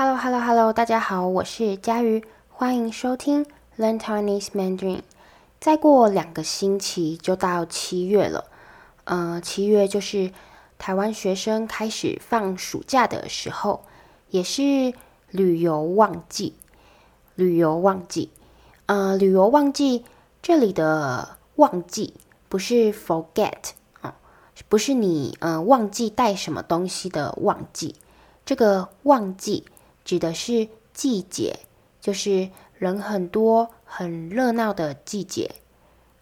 Hello，Hello，Hello，大家好，我是佳瑜，欢迎收听 Learn Taiwanese Mandarin。再过两个星期就到七月了，呃，七月就是台湾学生开始放暑假的时候，也是旅游旺季。旅游旺季，呃，旅游旺季这里的旺季不是 forget 啊，不是你呃忘记带什么东西的旺季，这个旺季。指的是季节，就是人很多、很热闹的季节。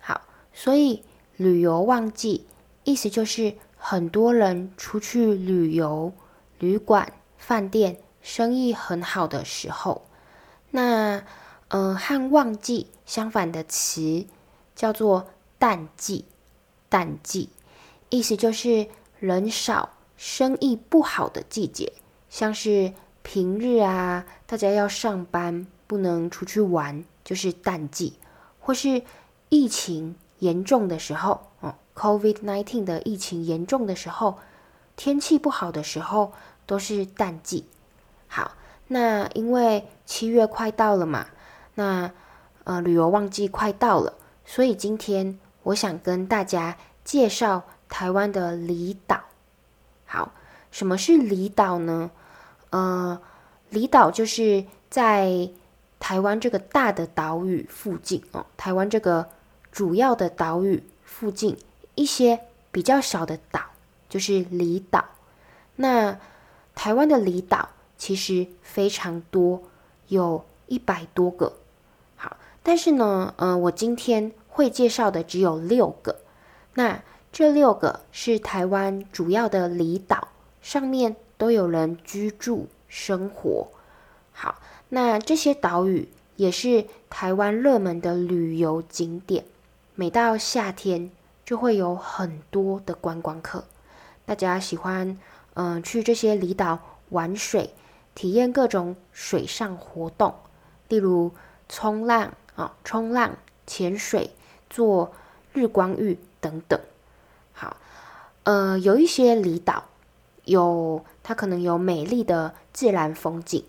好，所以旅游旺季意思就是很多人出去旅游，旅馆、饭店生意很好的时候。那，呃，和旺季相反的词叫做淡季，淡季意思就是人少、生意不好的季节，像是。平日啊，大家要上班，不能出去玩，就是淡季；或是疫情严重的时候，哦，COVID-19 的疫情严重的时候，天气不好的时候，都是淡季。好，那因为七月快到了嘛，那呃旅游旺季快到了，所以今天我想跟大家介绍台湾的离岛。好，什么是离岛呢？呃，离岛就是在台湾这个大的岛屿附近哦，台湾这个主要的岛屿附近一些比较小的岛，就是离岛。那台湾的离岛其实非常多，有一百多个。好，但是呢，呃，我今天会介绍的只有六个。那这六个是台湾主要的离岛，上面。都有人居住生活。好，那这些岛屿也是台湾热门的旅游景点。每到夏天，就会有很多的观光客，大家喜欢嗯、去这些离岛玩水，体验各种水上活动，例如冲浪啊、冲浪、潜水、做日光浴等等。好，呃，有一些离岛。有，它可能有美丽的自然风景。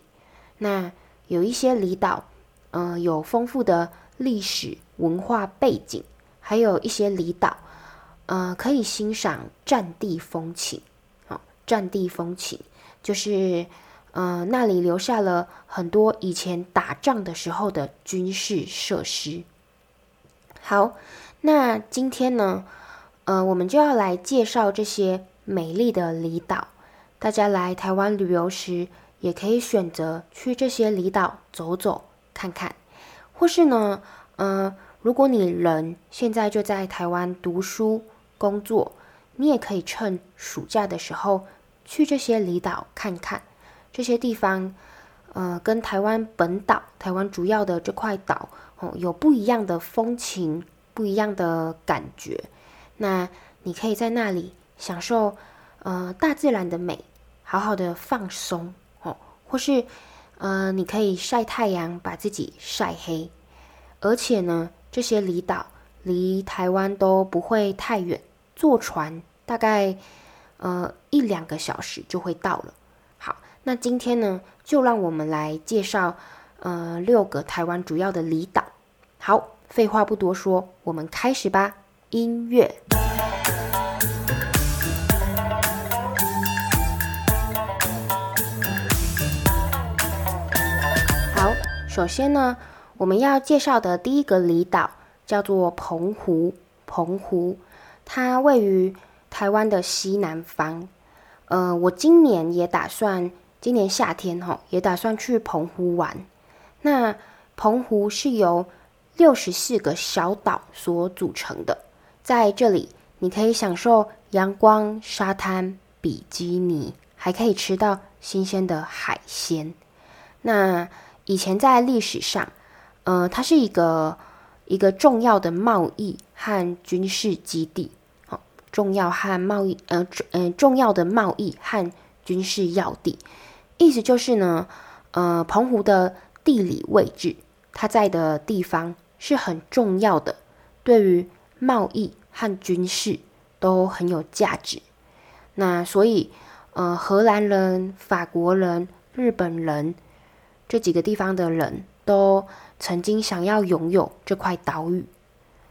那有一些离岛，嗯、有丰富的历史文化背景，还有一些离岛，呃，可以欣赏战地风情。好、哦，战地风情就是，呃，那里留下了很多以前打仗的时候的军事设施。好，那今天呢，呃，我们就要来介绍这些。美丽的离岛，大家来台湾旅游时，也可以选择去这些离岛走走看看，或是呢，呃，如果你人现在就在台湾读书工作，你也可以趁暑假的时候去这些离岛看看。这些地方，呃，跟台湾本岛、台湾主要的这块岛，哦，有不一样的风情，不一样的感觉。那你可以在那里。享受，呃，大自然的美，好好的放松哦，或是，呃，你可以晒太阳，把自己晒黑，而且呢，这些离岛离台湾都不会太远，坐船大概，呃，一两个小时就会到了。好，那今天呢，就让我们来介绍，呃，六个台湾主要的离岛。好，废话不多说，我们开始吧，音乐。首先呢，我们要介绍的第一个离岛叫做澎湖。澎湖，它位于台湾的西南方。呃，我今年也打算，今年夏天哈，也打算去澎湖玩。那澎湖是由六十四个小岛所组成的，在这里你可以享受阳光、沙滩、比基尼，还可以吃到新鲜的海鲜。那以前在历史上，呃，它是一个一个重要的贸易和军事基地，好，重要和贸易，呃，重呃，重要的贸易和军事要地，意思就是呢，呃，澎湖的地理位置，它在的地方是很重要的，对于贸易和军事都很有价值。那所以，呃，荷兰人、法国人。日本人这几个地方的人都曾经想要拥有这块岛屿。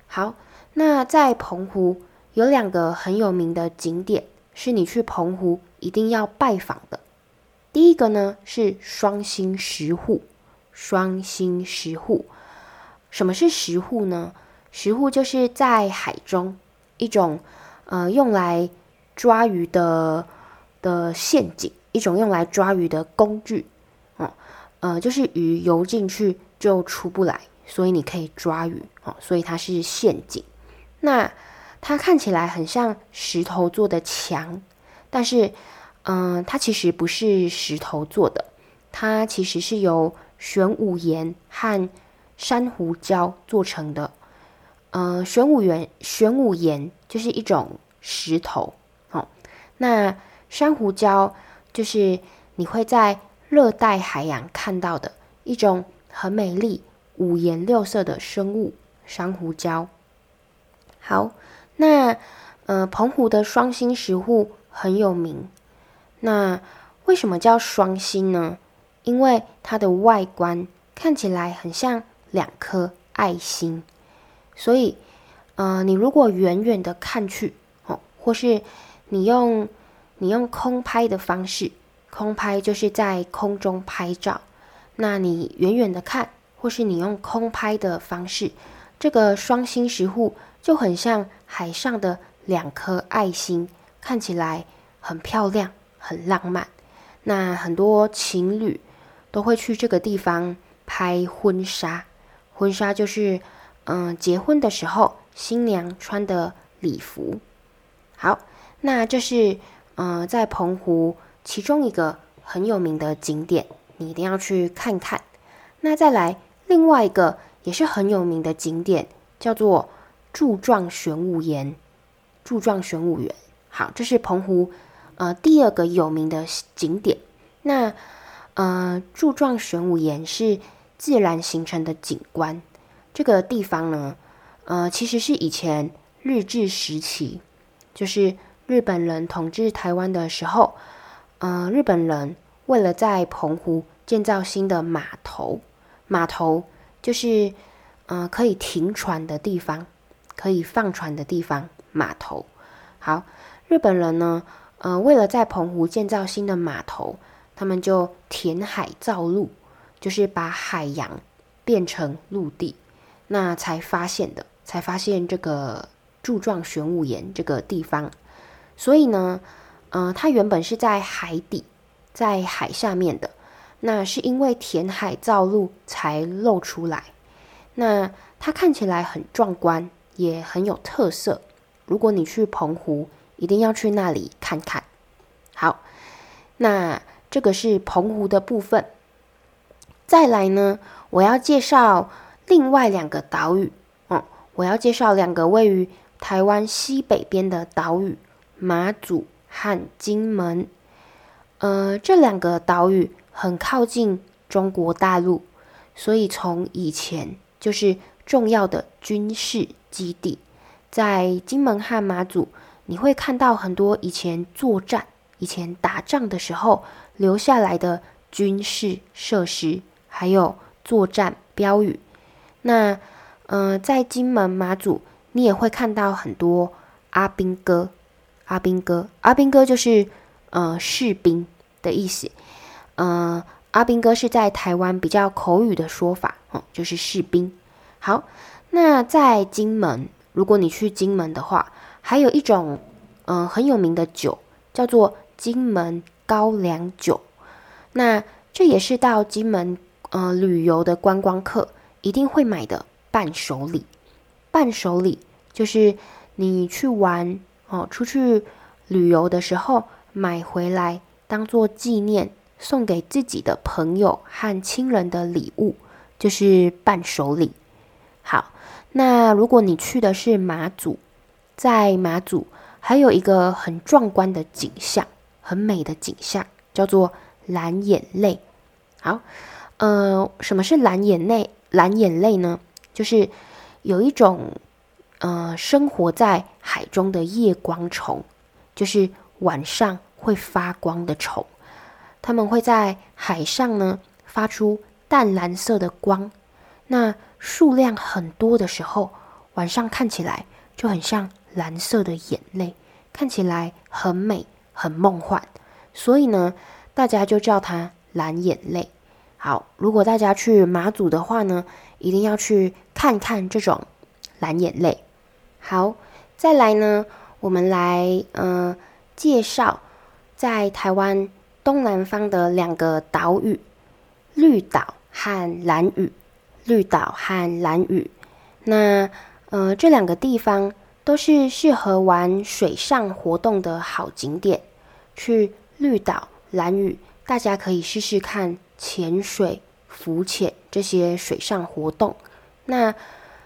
好，那在澎湖有两个很有名的景点，是你去澎湖一定要拜访的。第一个呢是双星石沪，双星石沪。什么是石沪呢？石沪就是在海中一种呃用来抓鱼的的陷阱，一种用来抓鱼的工具。呃，就是鱼游进去就出不来。所以你可以抓鱼哦，所以它是陷阱。那它看起来很像石头做的墙，但是，嗯、它其实不是石头做的，它其实是由玄武岩和珊瑚礁做成的。嗯、呃，玄武岩，玄武岩就是一种石头，哦，那珊瑚礁就是你会在热带海洋看到的一种很美丽。五颜六色的生物，珊瑚礁。好，那呃，澎湖的双星石沪很有名。那为什么叫双星呢？因为它的外观看起来很像两颗爱心，所以呃，你如果远远的看去，哦，或是你用你用空拍的方式，空拍就是在空中拍照，那你远远的看。或是你用空拍的方式，这个双星石沪就很像海上的两颗爱心，看起来很漂亮、很浪漫。那很多情侣都会去这个地方拍婚纱，婚纱就是嗯结婚的时候新娘穿的礼服。好，那这是嗯在澎湖其中一个很有名的景点，你一定要去看看。那再来。另外一个也是很有名的景点，叫做柱状玄武岩。柱状玄武岩，好，这是澎湖呃第二个有名的景点。那呃柱状玄武岩是自然形成的景观。这个地方呢，呃其实是以前日治时期，就是日本人统治台湾的时候，呃日本人为了在澎湖建造新的码头。码头就是，呃，可以停船的地方，可以放船的地方。码头，好，日本人呢，呃，为了在澎湖建造新的码头，他们就填海造陆，就是把海洋变成陆地，那才发现的，才发现这个柱状玄武岩这个地方。所以呢，呃，它原本是在海底，在海下面的。那是因为填海造陆才露出来。那它看起来很壮观，也很有特色。如果你去澎湖，一定要去那里看看。好，那这个是澎湖的部分。再来呢，我要介绍另外两个岛屿。嗯，我要介绍两个位于台湾西北边的岛屿——马祖和金门。呃，这两个岛屿。很靠近中国大陆，所以从以前就是重要的军事基地。在金门和马祖，你会看到很多以前作战、以前打仗的时候留下来的军事设施，还有作战标语。那，呃，在金门、马祖，你也会看到很多阿兵哥。阿兵哥，阿兵哥就是呃士兵的意思。呃，阿兵哥是在台湾比较口语的说法，哦，就是士兵。好，那在金门，如果你去金门的话，还有一种嗯很有名的酒，叫做金门高粱酒。那这也是到金门呃旅游的观光客一定会买的伴手礼。伴手礼就是你去玩哦，出去旅游的时候买回来当做纪念。送给自己的朋友和亲人的礼物就是伴手礼。好，那如果你去的是马祖，在马祖还有一个很壮观的景象，很美的景象，叫做蓝眼泪。好，呃，什么是蓝眼泪？蓝眼泪呢？就是有一种呃生活在海中的夜光虫，就是晚上会发光的虫。它们会在海上呢发出淡蓝色的光。那数量很多的时候，晚上看起来就很像蓝色的眼泪，看起来很美、很梦幻。所以呢，大家就叫它蓝眼泪。好，如果大家去马祖的话呢，一定要去看看这种蓝眼泪。好，再来呢，我们来呃介绍在台湾东南方的两个岛屿——绿岛和兰屿。绿岛和兰屿，那呃这两个地方都是适合玩水上活动的好景点。去绿岛、兰屿，大家可以试试看潜水、浮潜这些水上活动。那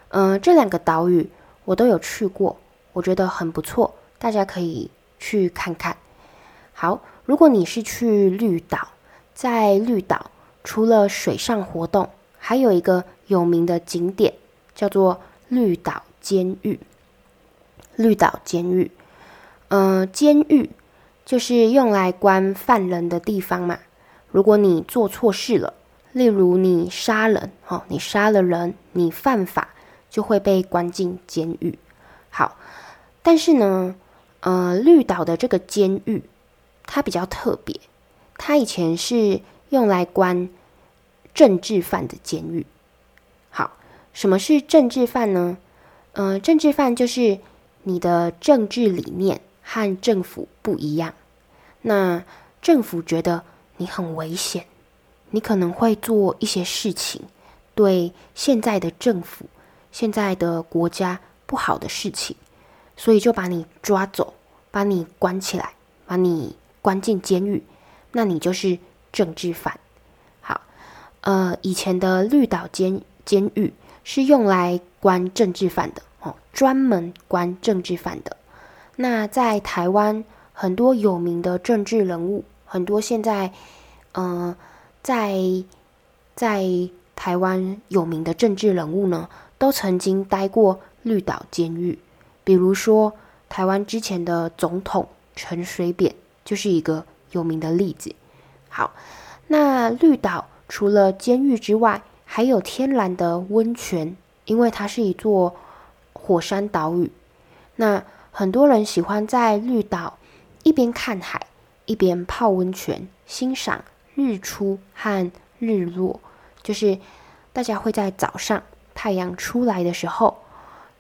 呃这两个岛屿我都有去过，我觉得很不错，大家可以去看看。好，如果你是去绿岛，在绿岛除了水上活动，还有一个有名的景点叫做绿岛监狱。绿岛监狱，呃，监狱就是用来关犯人的地方嘛。如果你做错事了，例如你杀人，哦，你杀了人，你犯法，就会被关进监狱。好，但是呢，呃，绿岛的这个监狱它比较特别，它以前是用来关。政治犯的监狱，好，什么是政治犯呢？呃，政治犯就是你的政治理念和政府不一样，那政府觉得你很危险，你可能会做一些事情，对现在的政府、现在的国家不好的事情，所以就把你抓走，把你关起来，把你关进监狱，那你就是政治犯。好呃，以前的绿岛监监狱是用来关政治犯的哦，专门关政治犯的。那在台湾很多有名的政治人物，很多现在，呃，在在台湾有名的政治人物呢，都曾经待过绿岛监狱。比如说，台湾之前的总统陈水扁就是一个有名的例子。好，那绿岛。除了监狱之外，还有天然的温泉，因为它是一座火山岛屿。那很多人喜欢在绿岛一边看海，一边泡温泉，欣赏日出和日落。就是大家会在早上太阳出来的时候，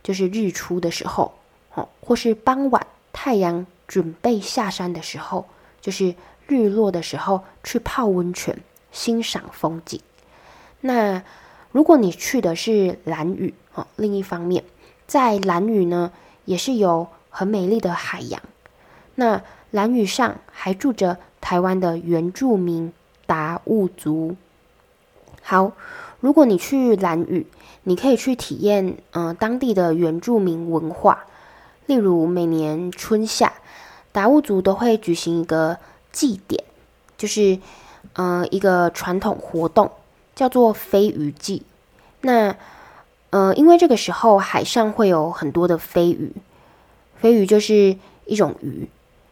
就是日出的时候，哦，或是傍晚太阳准备下山的时候，就是日落的时候去泡温泉。欣赏风景。那如果你去的是兰屿哦，另一方面，在兰屿呢，也是有很美丽的海洋。那兰屿上还住着台湾的原住民达悟族。好，如果你去兰屿，你可以去体验嗯、当地的原住民文化。例如每年春夏，达悟族都会举行一个祭典，就是。呃，一个传统活动叫做飞鱼祭。那呃，因为这个时候海上会有很多的飞鱼，飞鱼就是一种鱼。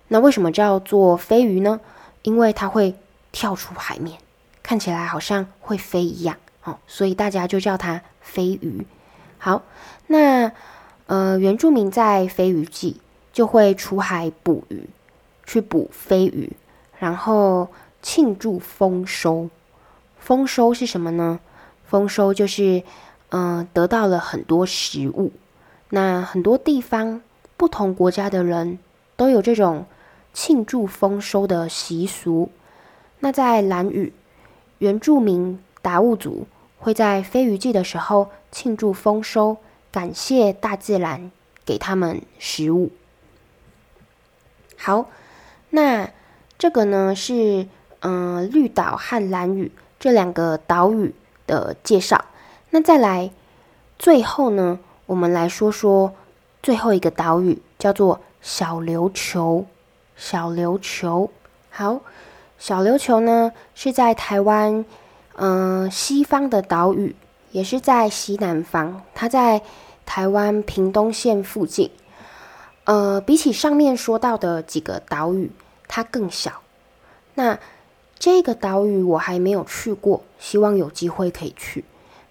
那为什么叫做飞鱼呢？因为它会跳出海面，看起来好像会飞一样所以大家就叫它飞鱼。好，那呃，原住民在飞鱼季就会出海捕鱼，去捕飞鱼，然后。庆祝丰收，丰收是什么呢？丰收就是，嗯、呃，得到了很多食物。那很多地方、不同国家的人都有这种庆祝丰收的习俗。那在兰屿，原住民达悟族会在飞鱼季的时候庆祝丰收，感谢大自然给他们食物。好，那这个呢是。嗯，绿岛和兰屿这两个岛屿的介绍。那再来，最后呢，我们来说说最后一个岛屿，叫做小琉球。小琉球，好，小琉球呢是在台湾嗯西方的岛屿，也是在西南方。它在台湾屏东县附近。呃，比起上面说到的几个岛屿，它更小。那这个岛屿我还没有去过，希望有机会可以去。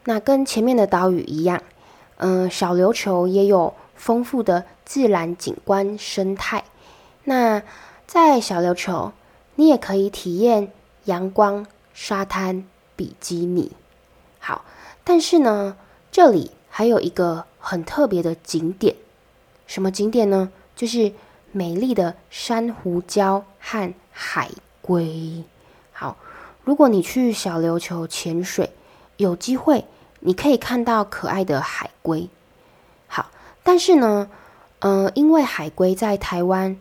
那跟前面的岛屿一样，嗯、小琉球也有丰富的自然景观生态。那在小琉球，你也可以体验阳光、沙滩、比基尼。好，但是呢，这里还有一个很特别的景点，什么景点呢？就是美丽的珊瑚礁和海龟。好，如果你去小琉球潜水，有机会你可以看到可爱的海龟。好，但是呢，呃，因为海龟在台湾，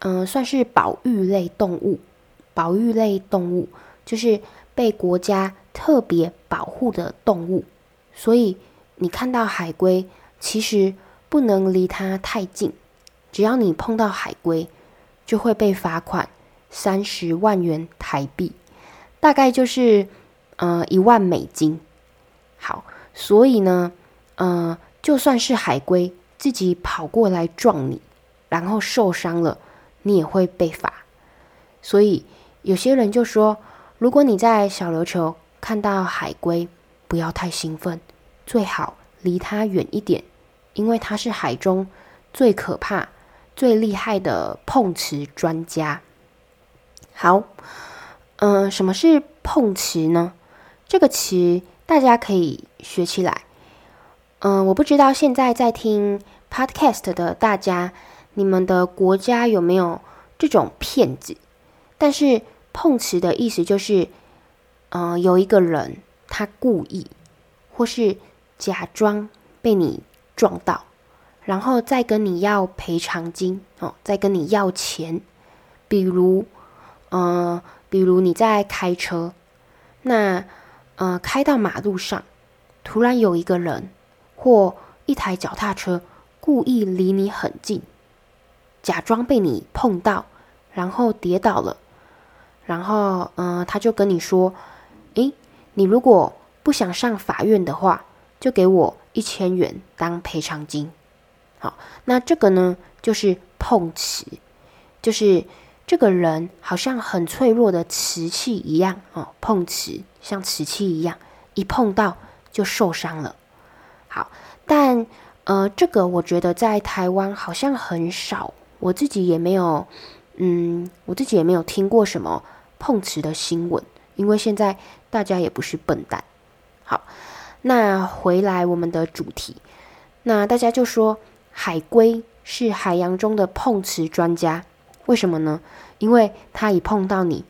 嗯、算是保育类动物，保育类动物就是被国家特别保护的动物，所以你看到海龟，其实不能离它太近，只要你碰到海龟，就会被罚款。三十万元台币，大概就是呃一万美金。好，所以呢，呃，就算是海龟自己跑过来撞你，然后受伤了，你也会被罚。所以有些人就说，如果你在小琉球看到海龟，不要太兴奋，最好离它远一点，因为它是海中最可怕、最厉害的碰瓷专家。好，嗯、什么是碰瓷呢？这个词大家可以学起来。嗯、我不知道现在在听 podcast 的大家，你们的国家有没有这种骗子？但是碰瓷的意思就是，嗯、呃，有一个人他故意或是假装被你撞到，然后再跟你要赔偿金哦，再跟你要钱，比如。呃，比如你在开车，那呃开到马路上，突然有一个人或一台脚踏车故意离你很近，假装被你碰到，然后跌倒了，然后呃他就跟你说：“诶，你如果不想上法院的话，就给我一千元当赔偿金。”好，那这个呢就是碰瓷，就是。这个人好像很脆弱的瓷器一样哦，碰瓷像瓷器一样，一碰到就受伤了。好，但呃，这个我觉得在台湾好像很少，我自己也没有，嗯，我自己也没有听过什么碰瓷的新闻，因为现在大家也不是笨蛋。好，那回来我们的主题，那大家就说海龟是海洋中的碰瓷专家。为什么呢？因为他一碰到你，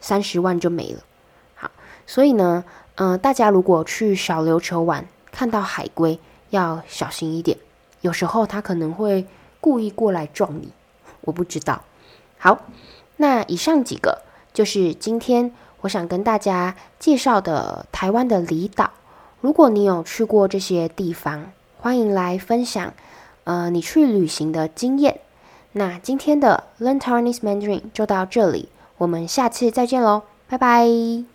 三十万就没了。好，所以呢，嗯、大家如果去小琉球玩，看到海龟要小心一点。有时候他可能会故意过来撞你，我不知道。好，那以上几个就是今天我想跟大家介绍的台湾的离岛。如果你有去过这些地方，欢迎来分享，呃，你去旅行的经验。那今天的 Learn Taiwanese Mandarin 就到这里，我们下次再见喽，拜拜。